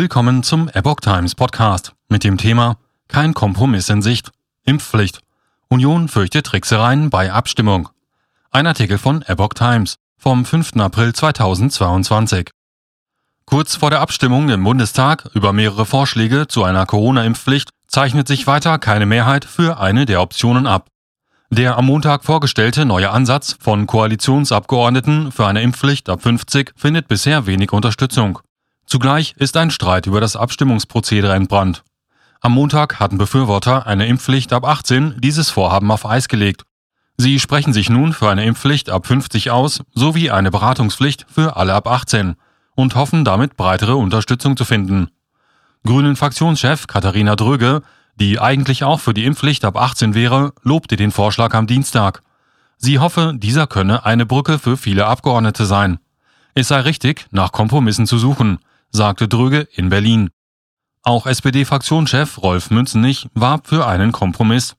Willkommen zum Epoch Times Podcast mit dem Thema Kein Kompromiss in Sicht. Impfpflicht. Union fürchtet Tricksereien bei Abstimmung. Ein Artikel von Epoch Times vom 5. April 2022. Kurz vor der Abstimmung im Bundestag über mehrere Vorschläge zu einer Corona-Impfpflicht zeichnet sich weiter keine Mehrheit für eine der Optionen ab. Der am Montag vorgestellte neue Ansatz von Koalitionsabgeordneten für eine Impfpflicht ab 50 findet bisher wenig Unterstützung. Zugleich ist ein Streit über das Abstimmungsprozedere entbrannt. Am Montag hatten Befürworter eine Impfpflicht ab 18 dieses Vorhaben auf Eis gelegt. Sie sprechen sich nun für eine Impfpflicht ab 50 aus sowie eine Beratungspflicht für alle ab 18 und hoffen damit breitere Unterstützung zu finden. Grünen Fraktionschef Katharina Dröge, die eigentlich auch für die Impfpflicht ab 18 wäre, lobte den Vorschlag am Dienstag. Sie hoffe, dieser könne eine Brücke für viele Abgeordnete sein. Es sei richtig, nach Kompromissen zu suchen, sagte Dröge in Berlin. Auch SPD-Fraktionschef Rolf Münzenich warb für einen Kompromiss.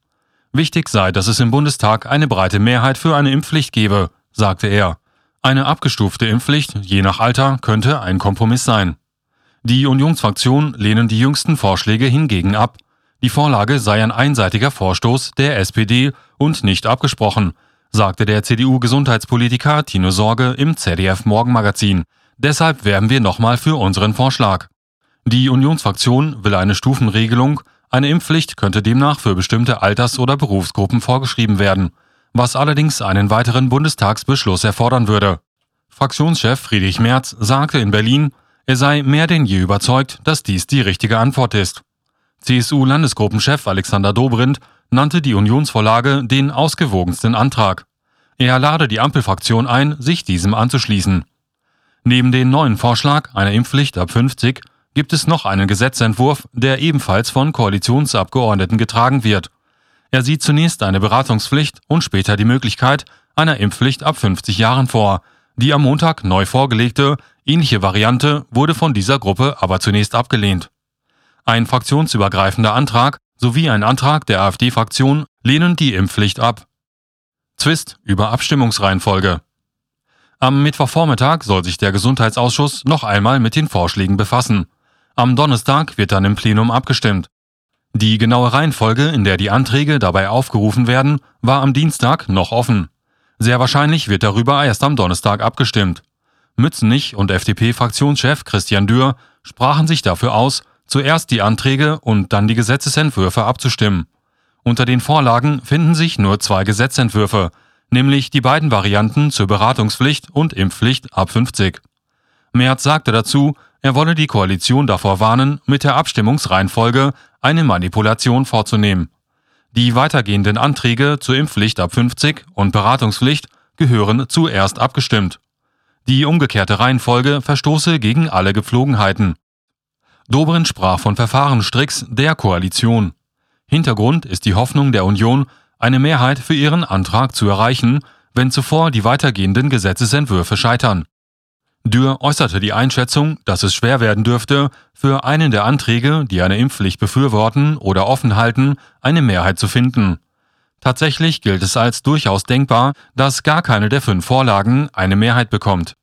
Wichtig sei, dass es im Bundestag eine breite Mehrheit für eine Impfpflicht gebe, sagte er. Eine abgestufte Impfpflicht, je nach Alter, könnte ein Kompromiss sein. Die Unionsfraktion lehnen die jüngsten Vorschläge hingegen ab. Die Vorlage sei ein einseitiger Vorstoß der SPD und nicht abgesprochen, sagte der CDU-Gesundheitspolitiker Tino Sorge im ZDF Morgenmagazin. Deshalb werben wir nochmal für unseren Vorschlag. Die Unionsfraktion will eine Stufenregelung, eine Impfpflicht könnte demnach für bestimmte Alters- oder Berufsgruppen vorgeschrieben werden, was allerdings einen weiteren Bundestagsbeschluss erfordern würde. Fraktionschef Friedrich Merz sagte in Berlin, er sei mehr denn je überzeugt, dass dies die richtige Antwort ist. CSU-Landesgruppenchef Alexander Dobrindt nannte die Unionsvorlage den ausgewogensten Antrag. Er lade die Ampelfraktion ein, sich diesem anzuschließen. Neben dem neuen Vorschlag einer Impfpflicht ab 50 gibt es noch einen Gesetzentwurf, der ebenfalls von Koalitionsabgeordneten getragen wird. Er sieht zunächst eine Beratungspflicht und später die Möglichkeit einer Impfpflicht ab 50 Jahren vor. Die am Montag neu vorgelegte, ähnliche Variante wurde von dieser Gruppe aber zunächst abgelehnt. Ein fraktionsübergreifender Antrag sowie ein Antrag der AfD-Fraktion lehnen die Impfpflicht ab. Zwist über Abstimmungsreihenfolge. Am Mittwochvormittag soll sich der Gesundheitsausschuss noch einmal mit den Vorschlägen befassen. Am Donnerstag wird dann im Plenum abgestimmt. Die genaue Reihenfolge, in der die Anträge dabei aufgerufen werden, war am Dienstag noch offen. Sehr wahrscheinlich wird darüber erst am Donnerstag abgestimmt. Mützenich und FDP-Fraktionschef Christian Dürr sprachen sich dafür aus, zuerst die Anträge und dann die Gesetzesentwürfe abzustimmen. Unter den Vorlagen finden sich nur zwei Gesetzentwürfe, nämlich die beiden Varianten zur Beratungspflicht und Impfpflicht ab 50. Merz sagte dazu, er wolle die Koalition davor warnen, mit der Abstimmungsreihenfolge eine Manipulation vorzunehmen. Die weitergehenden Anträge zur Impfpflicht ab 50 und Beratungspflicht gehören zuerst abgestimmt. Die umgekehrte Reihenfolge verstoße gegen alle Gepflogenheiten. Dobrindt sprach von Verfahrenstricks der Koalition. Hintergrund ist die Hoffnung der Union, eine Mehrheit für ihren Antrag zu erreichen, wenn zuvor die weitergehenden Gesetzesentwürfe scheitern. Dürr äußerte die Einschätzung, dass es schwer werden dürfte, für einen der Anträge, die eine Impfpflicht befürworten oder offen halten, eine Mehrheit zu finden. Tatsächlich gilt es als durchaus denkbar, dass gar keine der fünf Vorlagen eine Mehrheit bekommt.